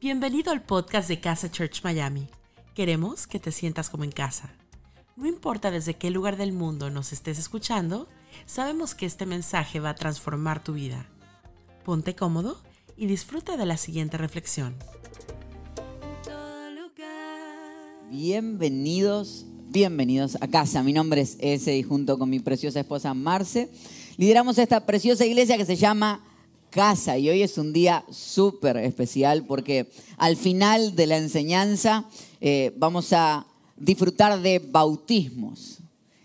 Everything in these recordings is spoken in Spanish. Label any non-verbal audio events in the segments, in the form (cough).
Bienvenido al podcast de Casa Church Miami. Queremos que te sientas como en casa. No importa desde qué lugar del mundo nos estés escuchando, sabemos que este mensaje va a transformar tu vida. Ponte cómodo y disfruta de la siguiente reflexión. Bienvenidos, bienvenidos a casa. Mi nombre es Ese y junto con mi preciosa esposa Marce lideramos esta preciosa iglesia que se llama Casa y hoy es un día súper especial porque al final de la enseñanza eh, vamos a disfrutar de bautismos.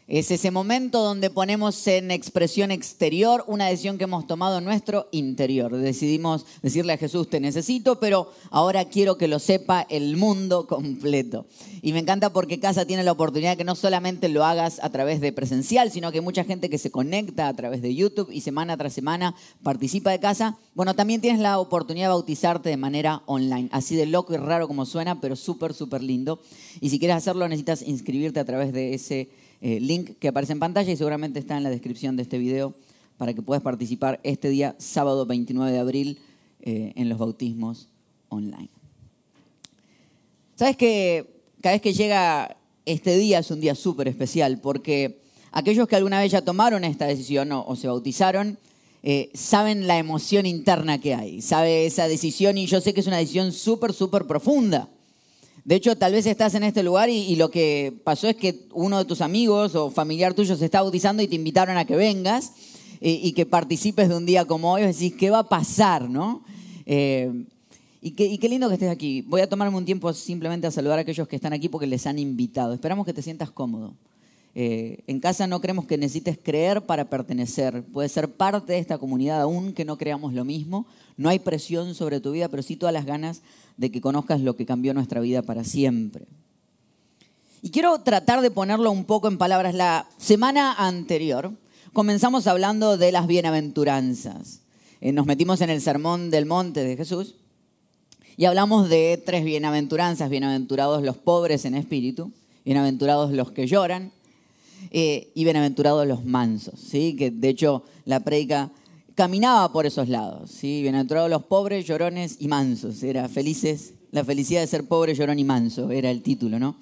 Es ese momento donde ponemos en expresión exterior una decisión que hemos tomado en nuestro interior. Decidimos decirle a Jesús, te necesito, pero ahora quiero que lo sepa el mundo completo. Y me encanta porque Casa tiene la oportunidad que no solamente lo hagas a través de presencial, sino que hay mucha gente que se conecta a través de YouTube y semana tras semana participa de Casa. Bueno, también tienes la oportunidad de bautizarte de manera online. Así de loco y raro como suena, pero súper, súper lindo. Y si quieres hacerlo, necesitas inscribirte a través de ese eh, link que aparece en pantalla y seguramente está en la descripción de este video para que puedas participar este día, sábado 29 de abril, eh, en los bautismos online. Sabes que cada vez que llega este día es un día súper especial porque aquellos que alguna vez ya tomaron esta decisión o, se bautizaron, eh, saben la emoción interna que hay, sabe esa decisión y yo sé que es una decisión súper, súper profunda. De hecho, tal vez estás en este lugar y, lo que pasó es que uno de tus amigos o familiar tuyo se está bautizando y te invitaron a que vengas y, que participes de un día como hoy. Decís, ¿qué va a pasar? ¿no? Eh, y, qué, lindo que estés aquí. Voy a tomarme un tiempo simplemente a saludar a aquellos que están aquí porque les han invitado. Esperamos que te sientas cómodo. Eh, en casa no creemos que necesites creer para pertenecer. Puedes ser parte de esta comunidad aún que no creamos lo mismo. No hay presión sobre tu vida, pero sí todas las ganas de que conozcas lo que cambió nuestra vida para siempre. Y quiero tratar de ponerlo un poco en palabras. La semana anterior comenzamos hablando de las bienaventuranzas. Eh, nos metimos en el sermón del monte de Jesús y hablamos de tres bienaventuranzas. Bienaventurados los pobres en espíritu, bienaventurados los que lloran eh, y bienaventurados los mansos, ¿sí? que de hecho la predica caminaba por esos lados, ¿sí? bienaventurados los pobres, llorones y mansos, era felices, la felicidad de ser pobre, llorón y manso, era el título, ¿no?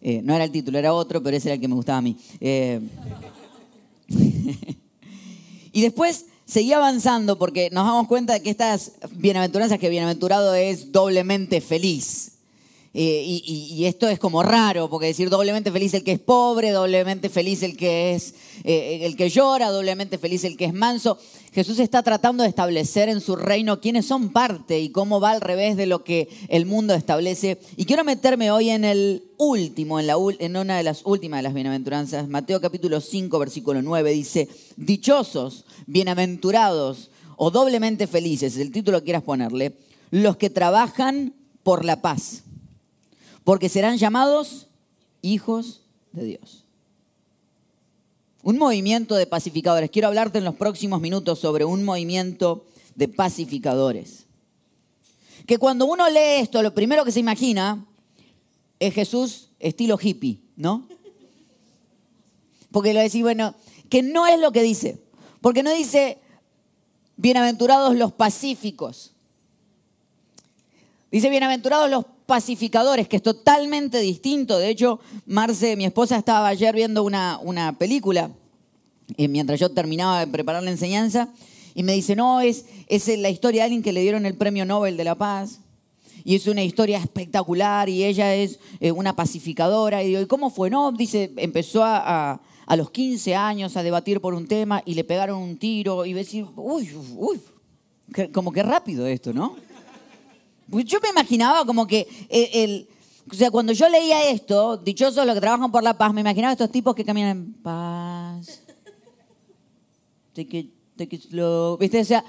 Eh, no era el título, era otro, pero ese era el que me gustaba a mí. Eh, (laughs) y después seguía avanzando porque nos damos cuenta de que estas bienaventuranzas, que bienaventurado es doblemente feliz, eh, y, esto es como raro, porque decir doblemente feliz el que es pobre, doblemente feliz el que es el que llora, doblemente feliz el que es manso. Jesús está tratando de establecer en su reino quiénes son parte y cómo va al revés de lo que el mundo establece. Y quiero meterme hoy en el último, en, la, una de las últimas de las bienaventuranzas. Mateo capítulo 5, versículo 9 dice, dichosos, bienaventurados o doblemente felices, el título que quieras ponerle, los que trabajan por la paz porque serán llamados hijos de Dios. Un movimiento de pacificadores. Quiero hablarte en los próximos minutos sobre un movimiento de pacificadores. Que cuando uno lee esto, lo primero que se imagina es Jesús estilo hippie, ¿no? Porque lo decís, bueno, que no es lo que dice. Porque no dice, bienaventurados los pacíficos. Dice, bienaventurados los pacificadores, que es totalmente distinto. De hecho, Marce, mi esposa, estaba ayer viendo una, una película eh, mientras yo terminaba de preparar la enseñanza y me dice, no, es, es la historia de alguien que le dieron el premio Nobel de la Paz. Y es una historia espectacular y ella es eh, una pacificadora. Y digo, ¿y cómo fue? No, dice, empezó a, a, los 15 años a debatir por un tema y le pegaron un tiro y decir, uy, uy, como que rápido esto, ¿no? Pues yo me imaginaba como que el, o sea, cuando yo leía esto, dichosos los que trabajan por la paz, me imaginaba estos tipos que caminan en paz. Take it slow. ¿Viste? O sea,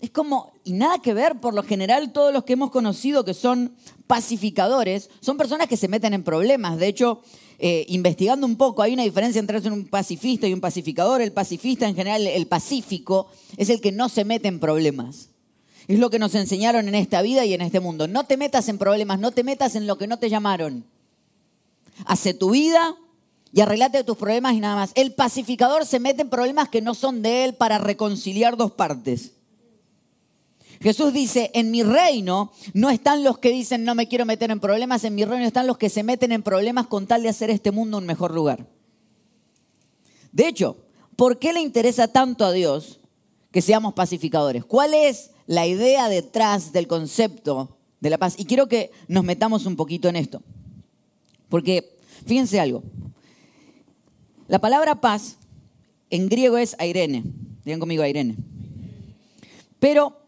es como, y nada que ver, por lo general todos los que hemos conocido que son pacificadores, son personas que se meten en problemas. De hecho, eh, investigando un poco, hay una diferencia entre un pacifista y un pacificador. El pacifista, en general, el pacífico, es el que no se mete en problemas. Es lo que nos enseñaron en esta vida y en este mundo. No te metas en problemas, no te metas en lo que no te llamaron. Hace tu vida y arreglate tus problemas y nada más. El pacificador se mete en problemas que no son de él para reconciliar dos partes. Jesús dice, en mi reino no están los que dicen no me quiero meter en problemas, en mi reino están los que se meten en problemas con tal de hacer este mundo un mejor lugar. De hecho, ¿por qué le interesa tanto a Dios que seamos pacificadores? ¿Cuál es la idea detrás del concepto de la paz? Y quiero que nos metamos un poquito en esto. Porque, fíjense algo, la palabra paz en griego es airene. Digan conmigo airene. Pero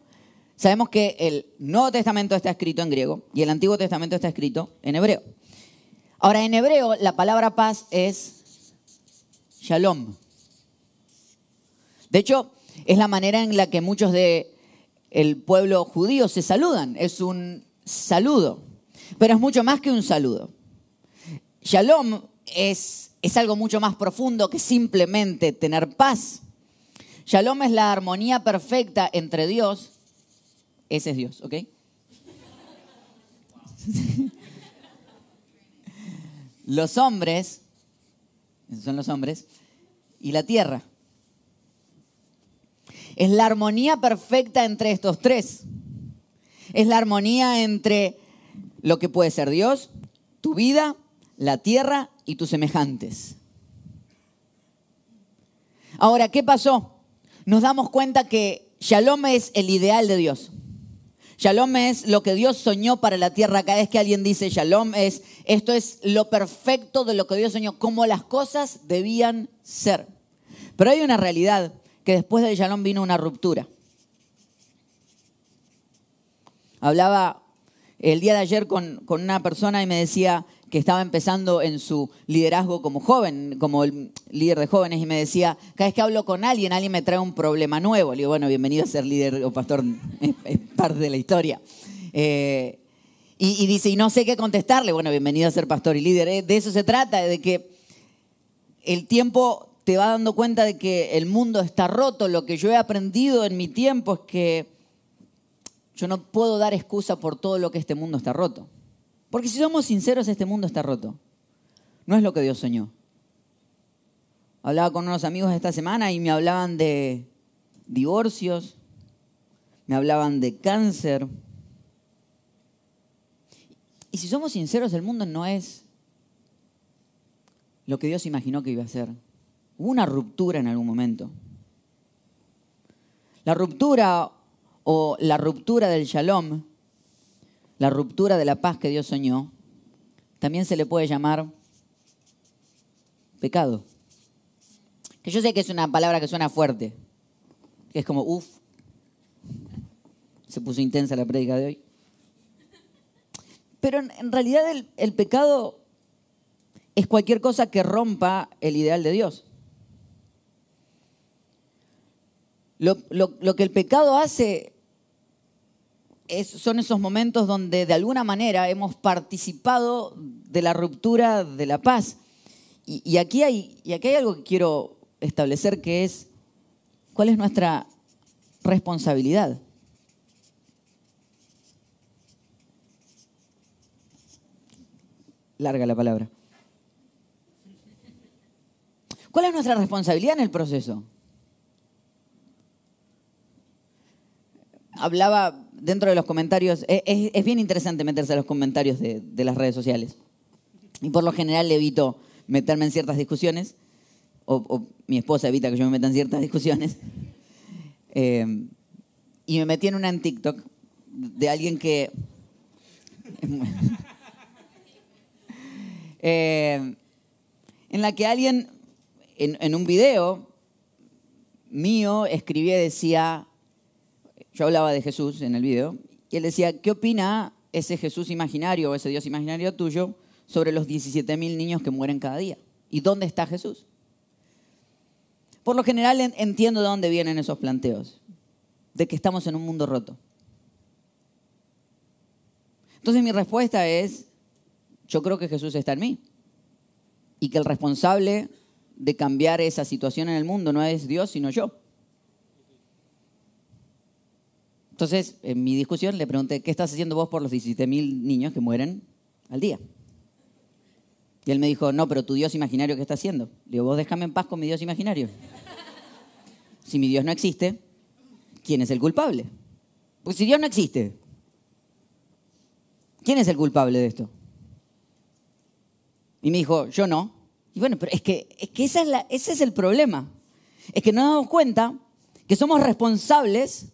sabemos que el Nuevo Testamento está escrito en griego y el Antiguo Testamento está escrito en hebreo. Ahora, en hebreo la palabra paz es shalom. De hecho, es la manera en la que muchos de el pueblo judío se saludan. Es un saludo, pero es mucho más que un saludo. Shalom es, es algo mucho más profundo que simplemente tener paz. Shalom es la armonía perfecta entre Dios ese es Dios, ¿ok? (laughs) los hombres, son los hombres, y la tierra. Es la armonía perfecta entre estos tres. Es la armonía entre lo que puede ser Dios, tu vida, la tierra y tus semejantes. Ahora, ¿qué pasó? Nos damos cuenta que Shalom es el ideal de Dios. Shalom es lo que Dios soñó para la tierra. Cada vez que alguien dice shalom es, esto es lo perfecto de lo que Dios soñó, como las cosas debían ser. Pero hay una realidad, que después del shalom vino una ruptura. Hablaba el día de ayer con, con una persona y me decía, que estaba empezando en su liderazgo como joven, como el líder de jóvenes, y me decía, cada vez que hablo con alguien, alguien me trae un problema nuevo. Le digo, bueno, bienvenido a ser líder o pastor, (laughs) es, parte de la historia. Eh, y, y, dice, y no sé qué contestarle. Bueno, bienvenido a ser pastor y líder. Eh, de eso se trata, de que el tiempo te va dando cuenta de que el mundo está roto. Lo que yo he aprendido en mi tiempo es que yo no puedo dar excusa por todo lo que este mundo está roto. Porque si somos sinceros, este mundo está roto. No es lo que Dios soñó. Hablaba con unos amigos esta semana y me hablaban de divorcios, me hablaban de cáncer. Y si somos sinceros, el mundo no es lo que Dios imaginó que iba a ser. Hubo una ruptura en algún momento. La ruptura o la ruptura del shalom la ruptura de la paz que Dios soñó, también se le puede llamar pecado. Que yo sé que es una palabra que suena fuerte, que es como, uff, se puso intensa la prédica de hoy. Pero en, realidad el, el, pecado es cualquier cosa que rompa el ideal de Dios. Lo, lo, que el pecado hace son esos momentos donde de alguna manera hemos participado de la ruptura de la paz. Y, aquí hay, y aquí hay algo que quiero establecer que es cuál es nuestra responsabilidad. Larga la palabra. ¿Cuál es nuestra responsabilidad en el proceso? Hablaba dentro de los comentarios, e, es, bien interesante meterse a los comentarios de, las redes sociales. Y por lo general evito meterme en ciertas discusiones, o, mi esposa evita que yo me meta en ciertas discusiones. (laughs) Eh, y me metí en una en TikTok de alguien que... (laughs) Eh, en la que alguien en, en un video mío escribía y decía, yo hablaba de Jesús en el video y él decía, ¿qué opina ese Jesús imaginario o ese Dios imaginario tuyo sobre los 17 mil niños que mueren cada día? ¿Y dónde está Jesús? Por lo general entiendo de dónde vienen esos planteos, de que estamos en un mundo roto. Entonces mi respuesta es, yo creo que Jesús está en mí y que el responsable de cambiar esa situación en el mundo no es Dios, sino yo. Entonces, en mi discusión le pregunté, ¿qué estás haciendo vos por los 17.000 niños que mueren al día? Y él me dijo, no, pero tu Dios imaginario, ¿qué está haciendo? Le digo, vos déjame en paz con mi Dios imaginario. Si mi Dios no existe, ¿quién es el culpable? Pues si Dios no existe, ¿quién es el culpable de esto? Y me dijo, yo no. Y bueno, pero es que, es que ese es el problema. Es que no nos damos cuenta que somos responsables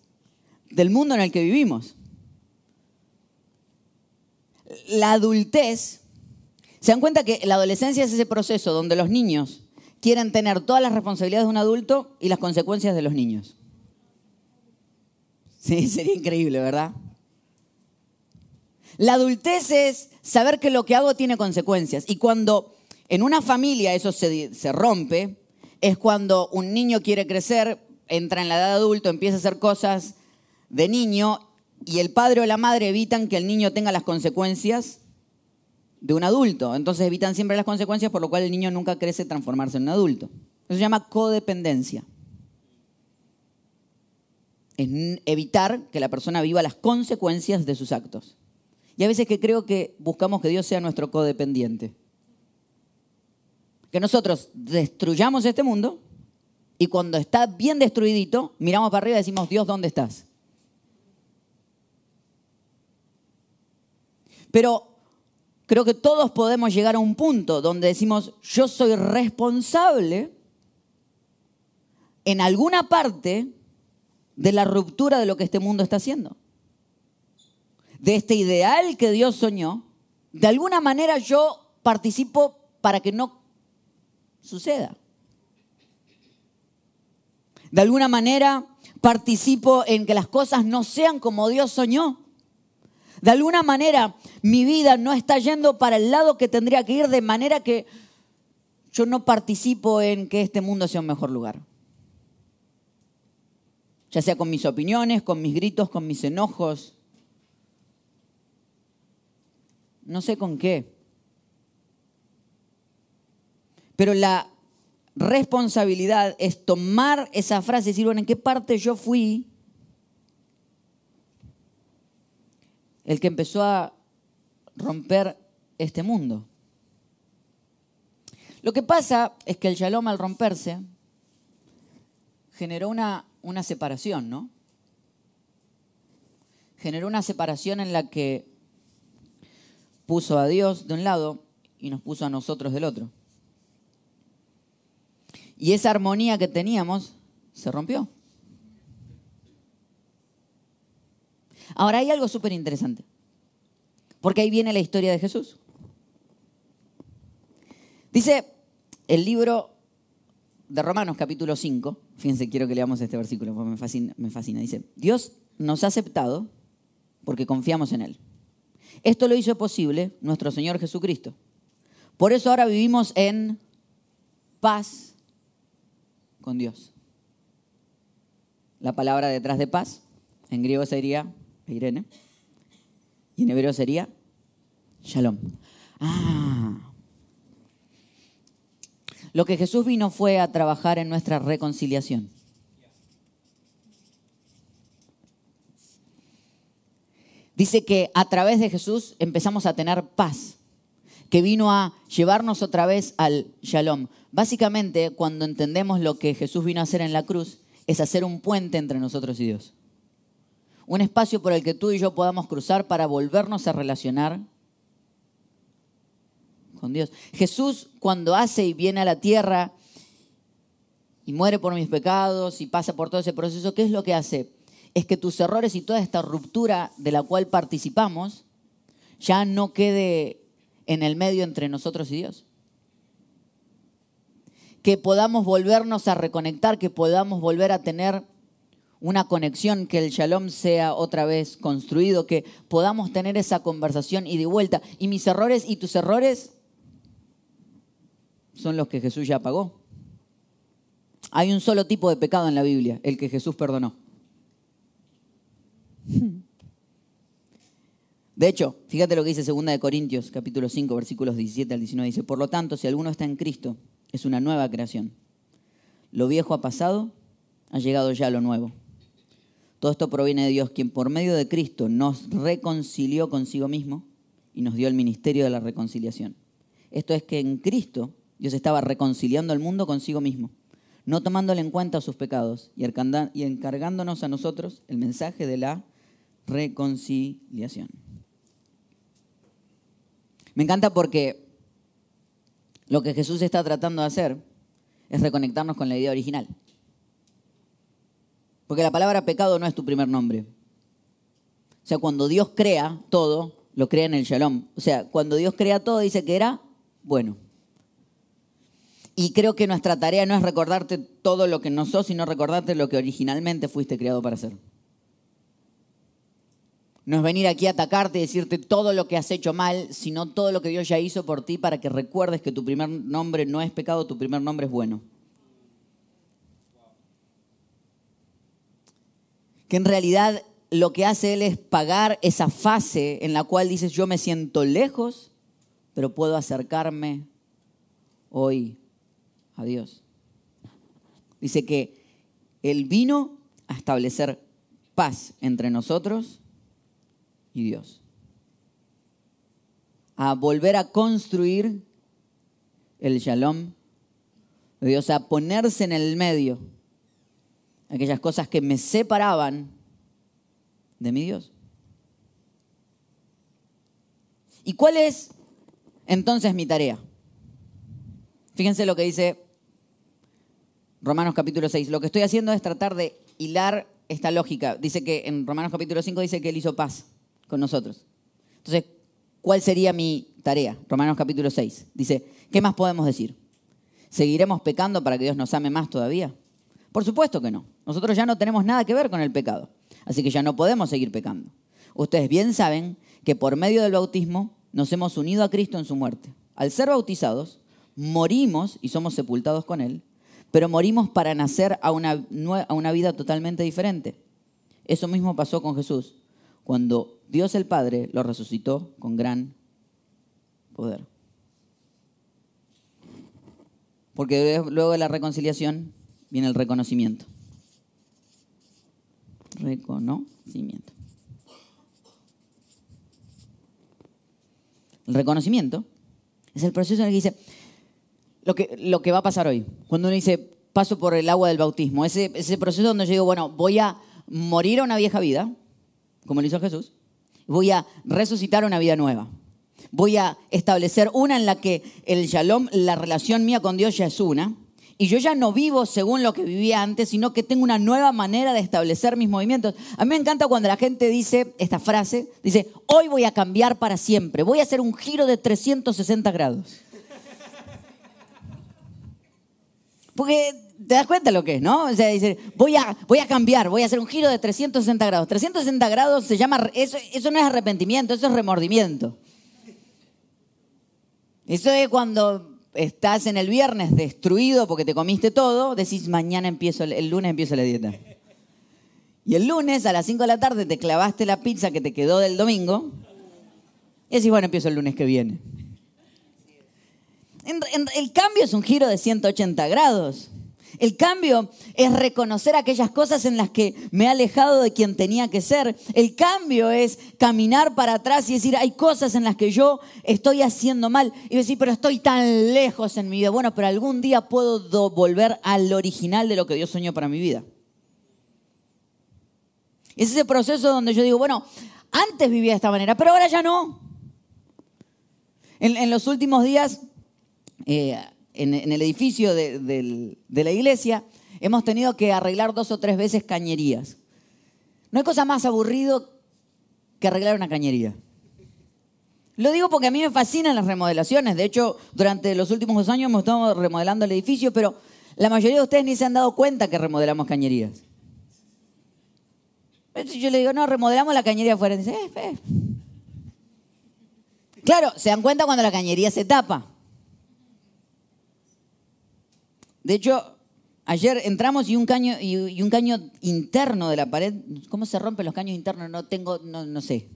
del mundo en el que vivimos. La adultez, se dan cuenta que la adolescencia es ese proceso donde los niños quieren tener todas las responsabilidades de un adulto y las consecuencias de los niños. Sí, (laughs) sería increíble, ¿verdad? La adultez es saber que lo que hago tiene consecuencias. Y cuando en una familia eso se, rompe, es cuando un niño quiere crecer, entra en la edad adulto, empieza a hacer cosas de niño y el padre o la madre evitan que el niño tenga las consecuencias de un adulto. Entonces evitan siempre las consecuencias, por lo cual el niño nunca crece transformarse en un adulto. Eso se llama codependencia. Es evitar que la persona viva las consecuencias de sus actos. Y a veces que creo que buscamos que Dios sea nuestro codependiente. Que nosotros destruyamos este mundo y cuando está bien destruidito, miramos para arriba y decimos, Dios, ¿dónde estás? Pero creo que todos podemos llegar a un punto donde decimos, yo soy responsable en alguna parte de la ruptura de lo que este mundo está haciendo. De este ideal que Dios soñó, de alguna manera yo participo para que no suceda. De alguna manera participo en que las cosas no sean como Dios soñó. De alguna manera mi vida no está yendo para el lado que tendría que ir de manera que yo no participo en que este mundo sea un mejor lugar. Ya sea con mis opiniones, con mis gritos, con mis enojos. No sé con qué. Pero la responsabilidad es tomar esa frase y decir, bueno, ¿en qué parte yo fui el que empezó a romper este mundo? Lo que pasa es que el shalom al romperse generó una, una separación, ¿no? Generó una separación en la que puso a Dios de un lado y nos puso a nosotros del otro. Y esa armonía que teníamos se rompió. Ahora hay algo súper interesante, porque ahí viene la historia de Jesús. Dice el libro de Romanos capítulo 5, fíjense, quiero que leamos este versículo, porque me fascina, me fascina. Dice, Dios nos ha aceptado porque confiamos en Él. Esto lo hizo posible nuestro Señor Jesucristo. Por eso ahora vivimos en paz con Dios. La palabra detrás de paz, en griego sería Irene, y en hebreo sería Shalom. Ah. Lo que Jesús vino fue a trabajar en nuestra reconciliación. Dice que a través de Jesús empezamos a tener paz que vino a llevarnos otra vez al shalom. Básicamente, cuando entendemos lo que Jesús vino a hacer en la cruz, es hacer un puente entre nosotros y Dios. Un espacio por el que tú y yo podamos cruzar para volvernos a relacionar con Dios. Jesús cuando hace y viene a la tierra y muere por mis pecados y pasa por todo ese proceso, ¿qué es lo que hace? Es que tus errores y toda esta ruptura de la cual participamos ya no quede en el medio entre nosotros y Dios. Que podamos volvernos a reconectar, que podamos volver a tener una conexión, que el shalom sea otra vez construido, que podamos tener esa conversación y de vuelta. Y mis errores y tus errores son los que Jesús ya pagó. Hay un solo tipo de pecado en la Biblia, el que Jesús perdonó. De hecho, fíjate lo que dice 2 de Corintios, capítulo 5, versículos 17 al 19. Dice, por lo tanto, si alguno está en Cristo, es una nueva creación. Lo viejo ha pasado, ha llegado ya lo nuevo. Todo esto proviene de Dios, quien por medio de Cristo nos reconcilió consigo mismo y nos dio el ministerio de la reconciliación. Esto es que en Cristo Dios estaba reconciliando al mundo consigo mismo, no tomándole en cuenta sus pecados y encargándonos a nosotros el mensaje de la reconciliación. Me encanta porque lo que Jesús está tratando de hacer es reconectarnos con la idea original. Porque la palabra pecado no es tu primer nombre. O sea, cuando Dios crea todo, lo crea en el shalom. O sea, cuando Dios crea todo, dice que era bueno. Y creo que nuestra tarea no es recordarte todo lo que no sos, sino recordarte lo que originalmente fuiste creado para hacer. No es venir aquí a atacarte y decirte todo lo que has hecho mal, sino todo lo que Dios ya hizo por ti para que recuerdes que tu primer nombre no es pecado, tu primer nombre es bueno. Que en realidad lo que hace Él es pagar esa fase en la cual dices yo me siento lejos, pero puedo acercarme hoy a Dios. Dice que Él vino a establecer paz entre nosotros y Dios. A volver a construir el shalom de Dios, a ponerse en el medio aquellas cosas que me separaban de mi Dios. ¿Y cuál es entonces mi tarea? Fíjense lo que dice Romanos capítulo 6. Lo que estoy haciendo es tratar de hilar esta lógica. Dice que en Romanos capítulo 5 dice que Él hizo paz con nosotros. Entonces, ¿cuál sería mi tarea? Romanos capítulo 6. Dice, ¿qué más podemos decir? ¿Seguiremos pecando para que Dios nos ame más todavía? Por supuesto que no. Nosotros ya no tenemos nada que ver con el pecado. Así que ya no podemos seguir pecando. Ustedes bien saben que por medio del bautismo nos hemos unido a Cristo en su muerte. Al ser bautizados, morimos y somos sepultados con Él, pero morimos para nacer a una, vida totalmente diferente. Eso mismo pasó con Jesús cuando Dios el Padre lo resucitó con gran poder. Porque luego de la reconciliación viene el reconocimiento. Reconocimiento. El reconocimiento es el proceso en el que dice lo que, lo que va a pasar hoy. Cuando uno dice paso por el agua del bautismo, ese, ese proceso donde yo digo, bueno, voy a morir a una vieja vida, como lo hizo Jesús, voy a resucitar una vida nueva. Voy a establecer una en la que el shalom, la relación mía con Dios ya es una. Y yo ya no vivo según lo que vivía antes, sino que tengo una nueva manera de establecer mis movimientos. A mí me encanta cuando la gente dice esta frase, dice, hoy voy a cambiar para siempre, voy a hacer un giro de 360 grados. Porque te das cuenta lo que es, ¿no? O sea, dice, voy a, voy a cambiar, voy a hacer un giro de 360 grados. 360 grados se llama, eso, eso no es arrepentimiento, eso es remordimiento. Eso es cuando estás en el viernes destruido porque te comiste todo, decís, mañana empiezo, el lunes empiezo la dieta. Y el lunes a las 5 de la tarde te clavaste la pizza que te quedó del domingo y decís, bueno, empiezo el lunes que viene. el cambio es un giro de 180 grados. El cambio es reconocer aquellas cosas en las que me he alejado de quien tenía que ser. El cambio es caminar para atrás y decir, hay cosas en las que yo estoy haciendo mal. Y decir, pero estoy tan lejos en mi vida. Bueno, pero algún día puedo volver al original de lo que Dios soñó para mi vida. Es ese proceso donde yo digo, bueno, antes vivía de esta manera, pero ahora ya no. En, los últimos días... Eh, en, el edificio de, la iglesia, hemos tenido que arreglar dos o tres veces cañerías. No hay cosa más aburrido que arreglar una cañería. Lo digo porque a mí me fascinan las remodelaciones. De hecho, durante los últimos dos años hemos estado remodelando el edificio, pero la mayoría de ustedes ni se han dado cuenta que remodelamos cañerías. Yo le digo, no, remodelamos la cañería afuera. Dice, eh, eh. Claro, se dan cuenta cuando la cañería se tapa. De hecho, ayer entramos y un caño, y, un caño interno de la pared, ¿cómo se rompen los caños internos? No tengo, no, no sé.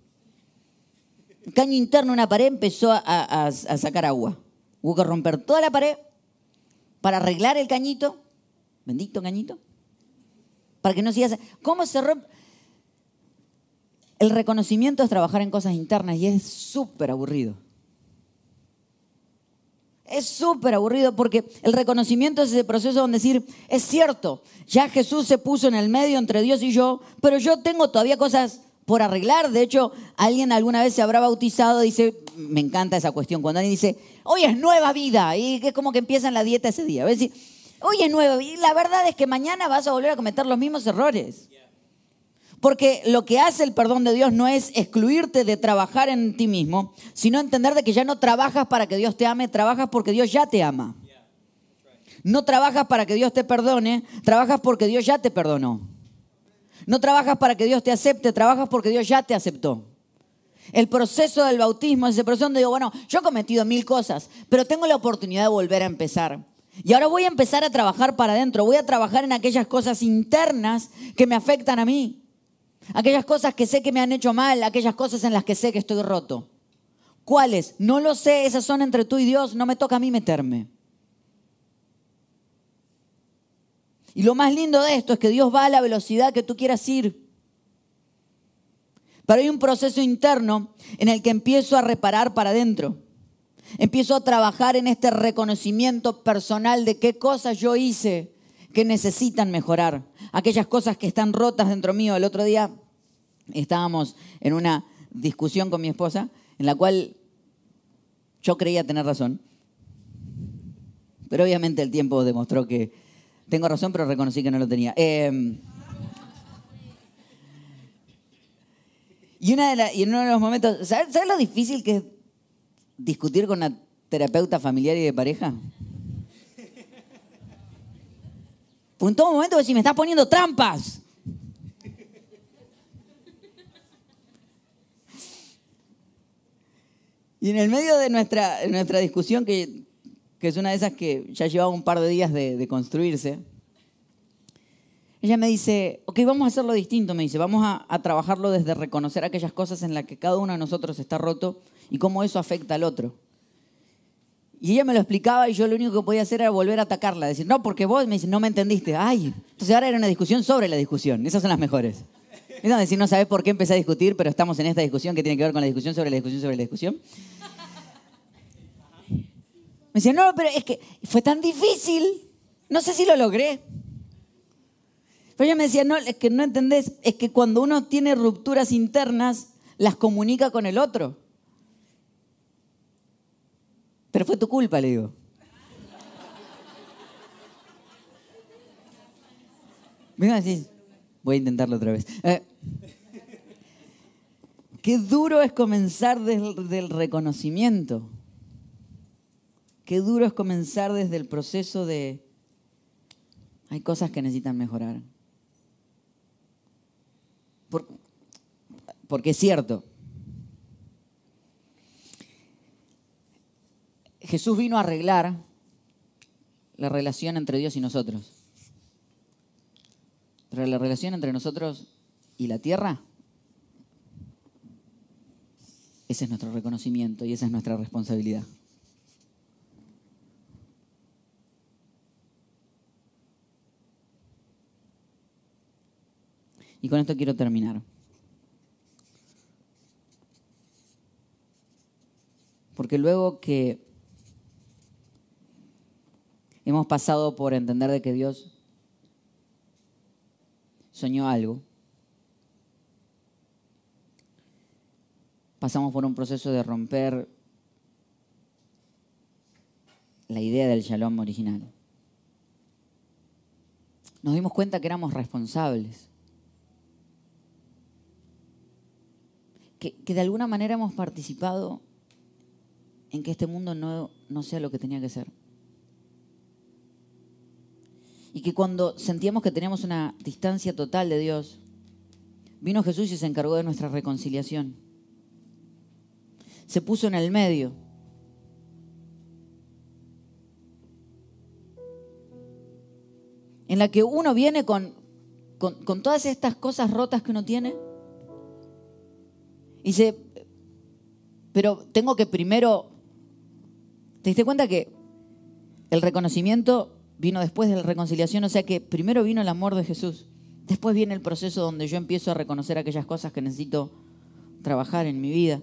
Un caño interno de una pared empezó a, sacar agua. Hubo que romper toda la pared para arreglar el cañito, bendito cañito, para que no siga... ¿Cómo se rompe? El reconocimiento es trabajar en cosas internas y es súper aburrido. Es súper aburrido porque el reconocimiento es ese proceso donde decir, es cierto, ya Jesús se puso en el medio entre Dios y yo, pero yo tengo todavía cosas por arreglar. De hecho, alguien alguna vez se habrá bautizado, dice, me encanta esa cuestión, cuando alguien dice, hoy es nueva vida, y es como que empiezan la dieta ese día. ¿Ves? Hoy es nueva vida, y la verdad es que mañana vas a volver a cometer los mismos errores. Porque lo que hace el perdón de Dios no es excluirte de trabajar en ti mismo, sino entender de que ya no trabajas para que Dios te ame, trabajas porque Dios ya te ama. No trabajas para que Dios te perdone, trabajas porque Dios ya te perdonó. No trabajas para que Dios te acepte, trabajas porque Dios ya te aceptó. El proceso del bautismo es el proceso donde digo, bueno, yo he cometido mil cosas, pero tengo la oportunidad de volver a empezar. Y ahora voy a empezar a trabajar para adentro, voy a trabajar en aquellas cosas internas que me afectan a mí. Aquellas cosas que sé que me han hecho mal, aquellas cosas en las que sé que estoy roto. ¿Cuáles? No lo sé, esas son entre tú y Dios, no me toca a mí meterme. Y lo más lindo de esto es que Dios va a la velocidad que tú quieras ir. Pero hay un proceso interno en el que empiezo a reparar para adentro. Empiezo a trabajar en este reconocimiento personal de qué cosas yo hice que necesitan mejorar. Aquellas cosas que están rotas dentro mío. El otro día estábamos en una discusión con mi esposa en la cual yo creía tener razón. Pero obviamente el tiempo demostró que tengo razón, pero reconocí que no lo tenía. Em, y, en uno de los momentos, ¿sabes, ¿sabes lo difícil que es discutir con una terapeuta familiar y de pareja? Pues en todo momento si me estás poniendo trampas. Y en el medio de nuestra, nuestra discusión, que, es una de esas que ya llevaba un par de días de, construirse, ella me dice, ok, vamos a hacerlo distinto, me dice, vamos a, a, trabajarlo desde reconocer aquellas cosas en las que cada uno de nosotros está roto y cómo eso afecta al otro. Y ella me lo explicaba y yo lo único que podía hacer era volver a atacarla, decir, no, porque vos me dices, no me entendiste. Ay, entonces ahora era una discusión sobre la discusión. Esas son las mejores. Es decir, no sabes por qué empecé a discutir, pero estamos en esta discusión que tiene que ver con la discusión sobre la discusión sobre la discusión. Me decía, no, pero es que fue tan difícil. No sé si lo logré. Pero ella me decía, no, es que no entendés, es que cuando uno tiene rupturas internas, las comunica con el otro. Pero fue tu culpa, le digo. Voy a intentarlo otra vez. Eh, qué duro es comenzar desde el reconocimiento. Qué duro es comenzar desde el proceso de... Hay cosas que necesitan mejorar. porque es cierto, Jesús vino a arreglar la relación entre Dios y nosotros. Pero la relación entre nosotros y la tierra, ese es nuestro reconocimiento y esa es nuestra responsabilidad. Y con esto quiero terminar. Porque luego que Hemos pasado por entender de que Dios soñó algo. Pasamos por un proceso de romper la idea del shalom original. Nos dimos cuenta que éramos responsables. Que, de alguna manera hemos participado en que este mundo no, no sea lo que tenía que ser y que cuando sentíamos que teníamos una distancia total de Dios, vino Jesús y se encargó de nuestra reconciliación. Se puso en el medio. En la que uno viene con, con, todas estas cosas rotas que uno tiene y dice, pero tengo que primero, ¿te diste cuenta que el reconocimiento vino después de la reconciliación, o sea que primero vino el amor de Jesús, después viene el proceso donde yo empiezo a reconocer aquellas cosas que necesito trabajar en mi vida.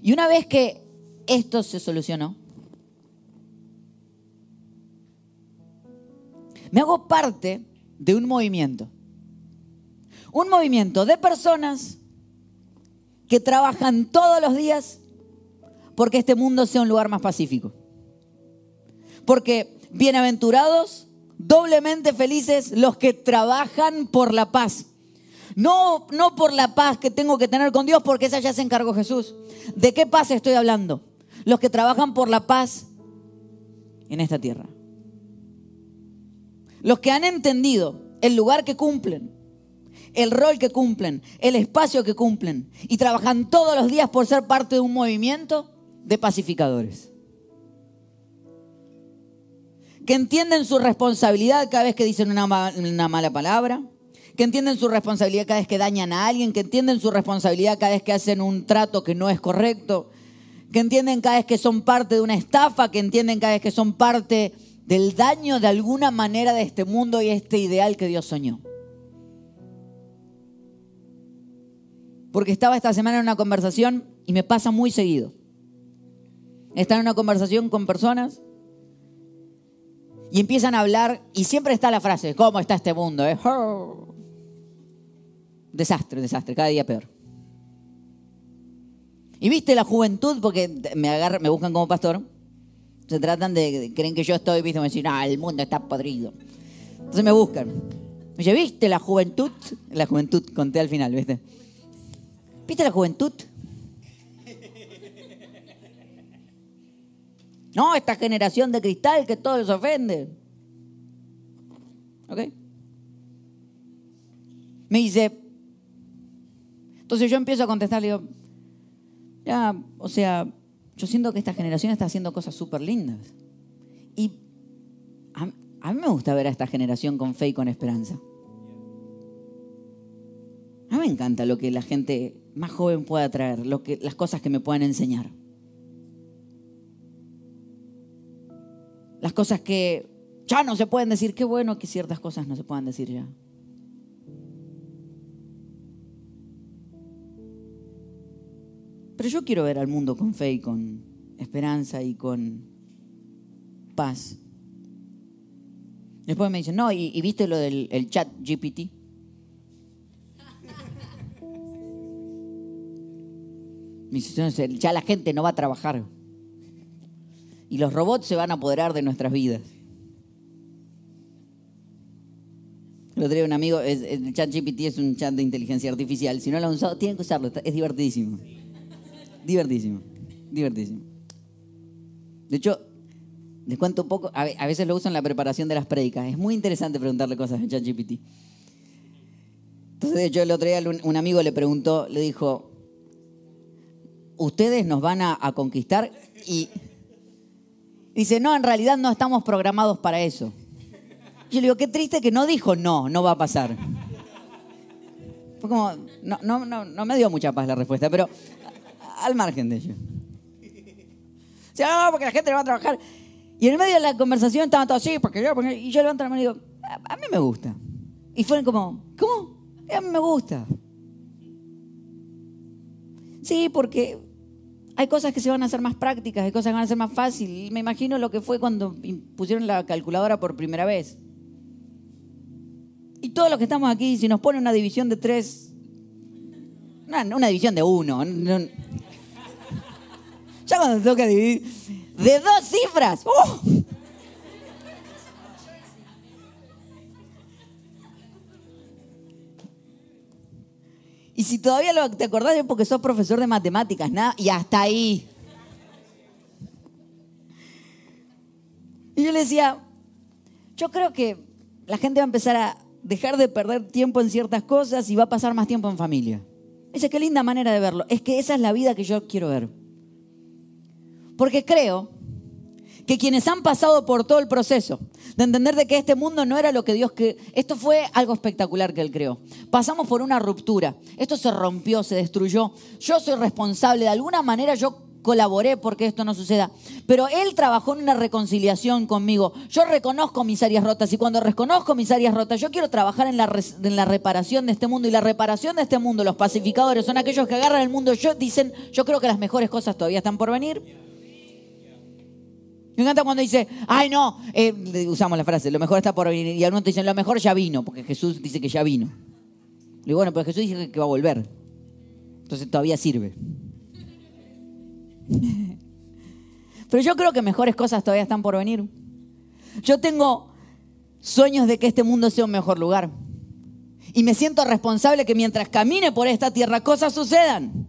Y una vez que esto se solucionó, me hago parte de un movimiento. Un movimiento de personas que trabajan todos los días porque este mundo sea un lugar más pacífico. Porque bienaventurados, doblemente felices los que trabajan por la paz. No, no por la paz que tengo que tener con Dios, porque esa ya se encargó Jesús. ¿De qué paz estoy hablando? Los que trabajan por la paz en esta tierra. Los que han entendido el lugar que cumplen, el rol que cumplen, el espacio que cumplen y trabajan todos los días por ser parte de un movimiento de pacificadores. Que entienden su responsabilidad cada vez que dicen una, mala palabra, que entienden su responsabilidad cada vez que dañan a alguien, que entienden su responsabilidad cada vez que hacen un trato que no es correcto, que entienden cada vez que son parte de una estafa, que entienden cada vez que son parte del daño de alguna manera de este mundo y este ideal que Dios soñó. Porque estaba esta semana en una conversación y me pasa muy seguido. Están en una conversación con personas y empiezan a hablar y siempre está la frase, ¿cómo está este mundo? Eh? Desastre, desastre, cada día peor. Y viste la juventud, porque me agarran, me buscan como pastor, se tratan de, creen que yo estoy, viste, me dicen, ah, el mundo está podrido. Entonces me buscan. Me dice, ¿viste la juventud? La juventud, conté al final, ¿viste? ¿Viste la juventud? No, esta generación de cristal que todos los ofende. ¿Ok? Me dice, entonces yo empiezo a contestar, le digo, ya, o sea, yo siento que esta generación está haciendo cosas súper lindas. Y a, mí me gusta ver a esta generación con fe y con esperanza. A mí me encanta lo que la gente más joven pueda traer, lo que, las cosas que me puedan enseñar. Las cosas que ya no se pueden decir, qué bueno que ciertas cosas no se puedan decir ya. Pero yo quiero ver al mundo con fe y con esperanza y con paz. Después me dicen, no, ¿y, viste lo del chat GPT? (laughs) Ya la gente no va a trabajar. Y los robots se van a apoderar de nuestras vidas. Lo trae un amigo, el chat GPT es un chat de inteligencia artificial. Si no lo han usado, tienen que usarlo, es divertidísimo. Divertísimo, divertísimo. De hecho, les cuento un poco, a veces lo uso en la preparación de las prédicas. Es muy interesante preguntarle cosas a ChatGPT. Entonces, de hecho, el otro día un amigo le preguntó, le dijo, ¿ustedes nos van a, conquistar? Y dice, no, en realidad no estamos programados para eso. Yo le digo, qué triste que no dijo no, no va a pasar. Fue como, no, no, no, no me dio mucha paz la respuesta, pero al margen de ello. O sea, no, porque la gente no va a trabajar. Y en el medio de la conversación estaban todos así, porque yo, y yo levanto la mano y digo, a, mí me gusta. Y fueron como, ¿cómo? A mí me gusta. Sí, porque hay cosas que se van a hacer más prácticas, hay cosas que van a ser más fáciles. Me imagino lo que fue cuando pusieron la calculadora por primera vez. Y todos los que estamos aquí, si nos ponen una división de tres, una, una división de uno, ya cuando toca dividir, de dos cifras. ¡oh! Y si todavía lo, te acordás es porque sos profesor de matemáticas, nada, y hasta ahí. Y yo le decía, yo creo que la gente va a empezar a dejar de perder tiempo en ciertas cosas y va a pasar más tiempo en familia. Dice, qué linda manera de verlo. Es que esa es la vida que yo quiero ver. Porque creo que quienes han pasado por todo el proceso de entender de que este mundo no era lo que Dios que esto fue algo espectacular que él creó. Pasamos por una ruptura. Esto se rompió, se destruyó. Yo soy responsable de alguna manera yo colaboré porque esto no suceda. Pero Él trabajó en una reconciliación conmigo. Yo reconozco mis áreas rotas y cuando reconozco mis áreas rotas, yo quiero trabajar en la, en la reparación de este mundo. Y la reparación de este mundo, los pacificadores, son aquellos que agarran el mundo. Yo, dicen, yo creo que las mejores cosas todavía están por venir. Me encanta cuando dice, ay no, eh, usamos la frase, lo mejor está por venir. Y algunos dicen, lo mejor ya vino, porque Jesús dice que ya vino. Digo, bueno, pero Jesús dice que va a volver. Entonces todavía sirve. (laughs) Pero yo creo que mejores cosas todavía están por venir. Yo tengo sueños de que este mundo sea un mejor lugar. Y me siento responsable que mientras camine por esta tierra cosas sucedan.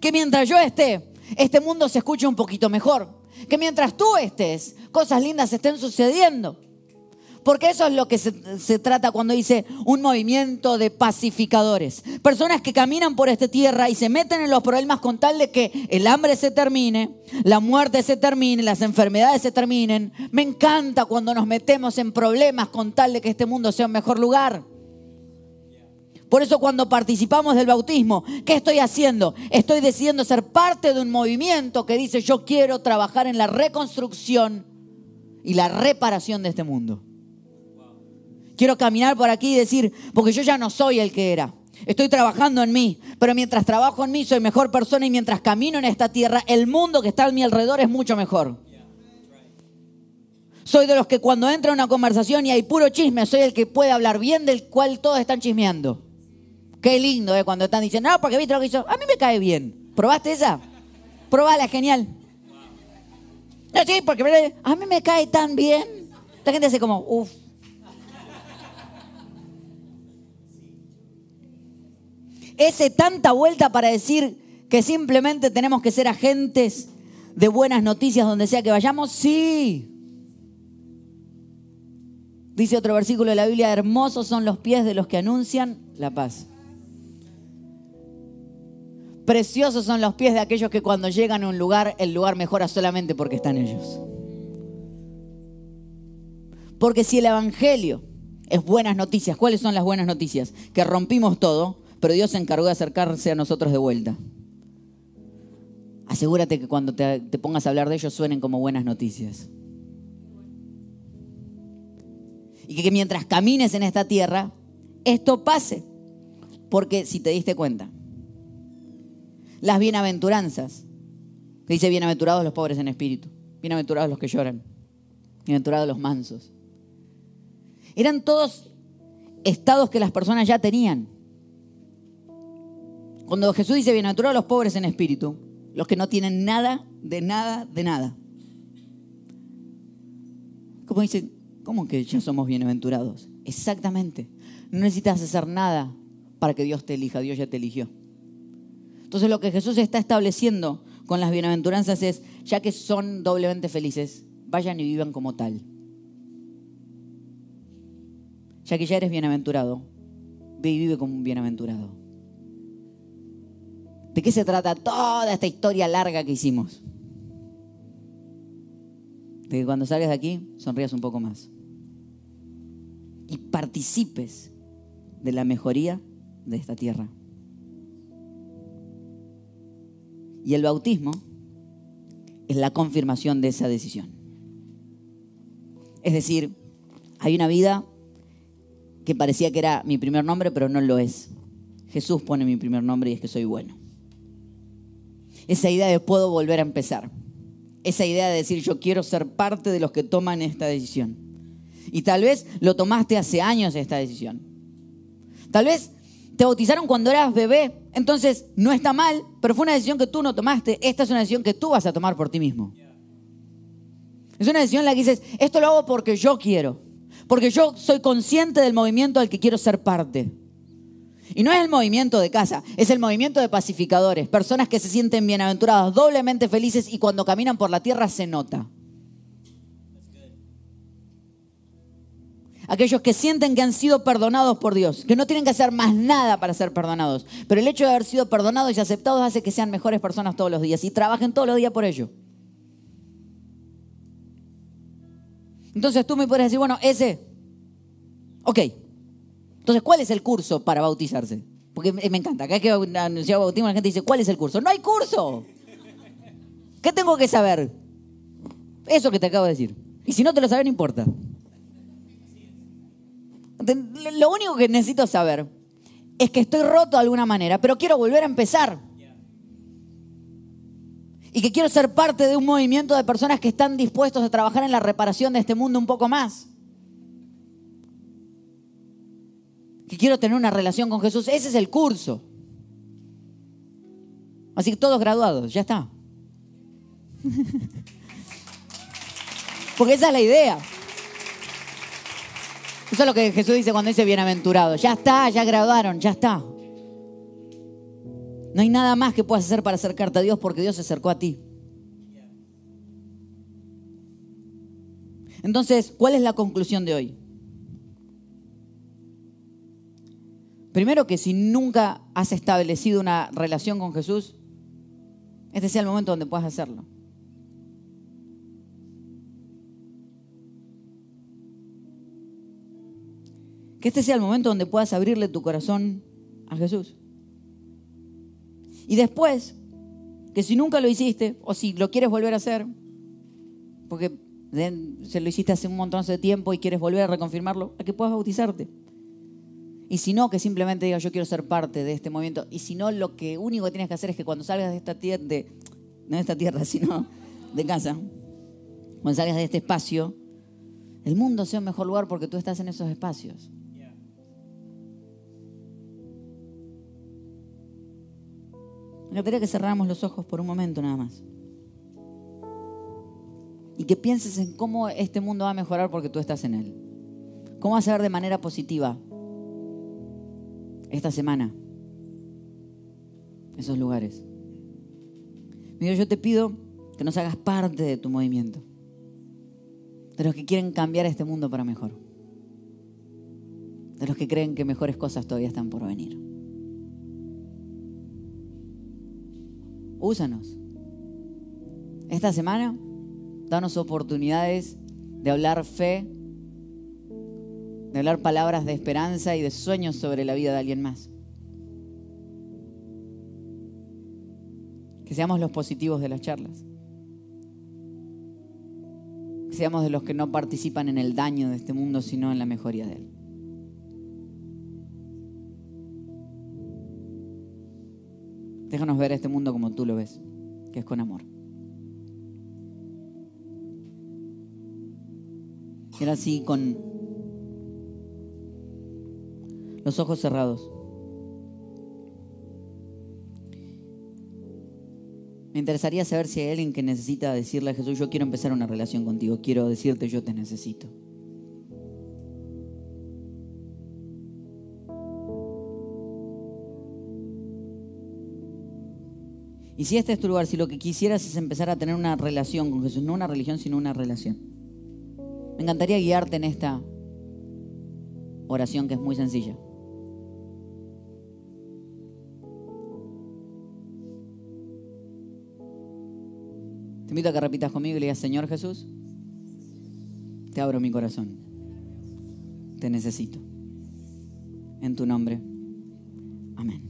Que mientras yo esté, este mundo se escuche un poquito mejor. Que mientras tú estés, cosas lindas estén sucediendo. Porque eso es lo que se, trata cuando dice un movimiento de pacificadores. Personas que caminan por esta tierra y se meten en los problemas con tal de que el hambre se termine, la muerte se termine, las enfermedades se terminen. Me encanta cuando nos metemos en problemas con tal de que este mundo sea un mejor lugar. Por eso cuando participamos del bautismo, ¿qué estoy haciendo? Estoy decidiendo ser parte de un movimiento que dice yo quiero trabajar en la reconstrucción y la reparación de este mundo. Quiero caminar por aquí y decir, porque yo ya no soy el que era. Estoy trabajando en mí, pero mientras trabajo en mí soy mejor persona y mientras camino en esta tierra, el mundo que está a mi alrededor es mucho mejor. Soy de los que cuando entra una conversación y hay puro chisme, soy el que puede hablar bien del cual todos están chismeando. Qué lindo ¿eh? cuando están diciendo, no, porque viste lo que hizo. A mí me cae bien. ¿Probaste esa? Probala, genial. No, sí, porque a mí me cae tan bien. La gente hace como, uff. ese tanta vuelta para decir que simplemente tenemos que ser agentes de buenas noticias donde sea que vayamos? Sí. Dice otro versículo de la Biblia, hermosos son los pies de los que anuncian la paz. Preciosos son los pies de aquellos que cuando llegan a un lugar, el lugar mejora solamente porque están ellos. Porque si el Evangelio es buenas noticias, ¿cuáles son las buenas noticias? Que rompimos todo, pero Dios se encargó de acercarse a nosotros de vuelta. Asegúrate que cuando te, pongas a hablar de ellos suenen como buenas noticias. Y que mientras camines en esta tierra, esto pase. Porque si te diste cuenta, las bienaventuranzas, que dice bienaventurados los pobres en espíritu, bienaventurados los que lloran, bienaventurados los mansos, eran todos estados que las personas ya tenían. Cuando Jesús dice bienaventurados los pobres en espíritu, los que no tienen nada, de nada, de nada. Como dice, ¿cómo que ya somos bienaventurados? Exactamente. No necesitas hacer nada para que Dios te elija, Dios ya te eligió. Entonces lo que Jesús está estableciendo con las bienaventuranzas es, ya que son doblemente felices, vayan y vivan como tal. Ya que ya eres bienaventurado, ve y vive como un bienaventurado. ¿De qué se trata toda esta historia larga que hicimos? De que cuando salgas de aquí sonrías un poco más. Y participes de la mejoría de esta tierra. Y el bautismo es la confirmación de esa decisión. Es decir, hay una vida que parecía que era mi primer nombre, pero no lo es. Jesús pone mi primer nombre y es que soy bueno esa idea de puedo volver a empezar. Esa idea de decir yo quiero ser parte de los que toman esta decisión. Y tal vez lo tomaste hace años esta decisión. Tal vez te bautizaron cuando eras bebé, entonces no está mal, pero fue una decisión que tú no tomaste. Esta es una decisión que tú vas a tomar por ti mismo. Es una decisión en la que dices, esto lo hago porque yo quiero, porque yo soy consciente del movimiento al que quiero ser parte. Y no es el movimiento de casa, es el movimiento de pacificadores, personas que se sienten bienaventuradas, doblemente felices y cuando caminan por la tierra se nota. Aquellos que sienten que han sido perdonados por Dios, que no tienen que hacer más nada para ser perdonados, pero el hecho de haber sido perdonados y aceptados hace que sean mejores personas todos los días y trabajen todos los días por ello. Entonces tú me puedes decir, bueno, ese, ok, entonces, ¿cuál es el curso para bautizarse? Porque me encanta, cada vez que anunciaba bautismo la gente dice, ¿cuál es el curso? No hay curso. ¿Qué tengo que saber? Eso que te acabo de decir. Y si no te lo sabes, no importa. Lo único que necesito saber es que estoy roto de alguna manera, pero quiero volver a empezar. Y que quiero ser parte de un movimiento de personas que están dispuestos a trabajar en la reparación de este mundo un poco más. que quiero tener una relación con Jesús. Ese es el curso. Así que todos graduados, ya está. (laughs) Porque esa es la idea. Eso es lo que Jesús dice cuando dice bienaventurado. Ya está, ya graduaron, ya está. No hay nada más que puedas hacer para acercarte a Dios porque Dios se acercó a ti. Entonces, ¿cuál es la conclusión de hoy? Primero que si nunca has establecido una relación con Jesús, este sea el momento donde puedas hacerlo. Que este sea el momento donde puedas abrirle tu corazón a Jesús. Y después, que si nunca lo hiciste, o si lo quieres volver a hacer, porque se lo hiciste hace un montón de tiempo y quieres volver a reconfirmarlo, a que puedas bautizarte. Y si no, que simplemente digas, yo quiero ser parte de este movimiento. Y si no, lo que único que tienes que hacer es que cuando salgas de esta tierra, de, no de esta tierra, sino de casa, cuando salgas de este espacio, el mundo sea un mejor lugar porque tú estás en esos espacios. Me gustaría que cerráramos los ojos por un momento nada más. Y que pienses en cómo este mundo va a mejorar porque tú estás en él. ¿Cómo vas a ver de manera positiva esta semana esos lugares? Mira, yo te pido que nos hagas parte de tu movimiento. De los que quieren cambiar este mundo para mejor. De los que creen que mejores cosas todavía están por venir. Úsanos. Esta semana, danos oportunidades de hablar fe, de hablar palabras de esperanza y de sueños sobre la vida de alguien más. Que seamos los positivos de las charlas. Que seamos de los que no participan en el daño de este mundo, sino en la mejoría de él. Déjanos ver este mundo como tú lo ves, que es con amor. Era así con los ojos cerrados. Me interesaría saber si hay alguien que necesita decirle a Jesús, yo quiero empezar una relación contigo, quiero decirte, yo te necesito. Y si este es tu lugar, si lo que quisieras es empezar a tener una relación con Jesús, no una religión, sino una relación. Me encantaría guiarte en esta oración que es muy sencilla. Te invito a que repitas conmigo y le digas, Señor Jesús, te abro mi corazón. Te necesito. En tu nombre. Amén.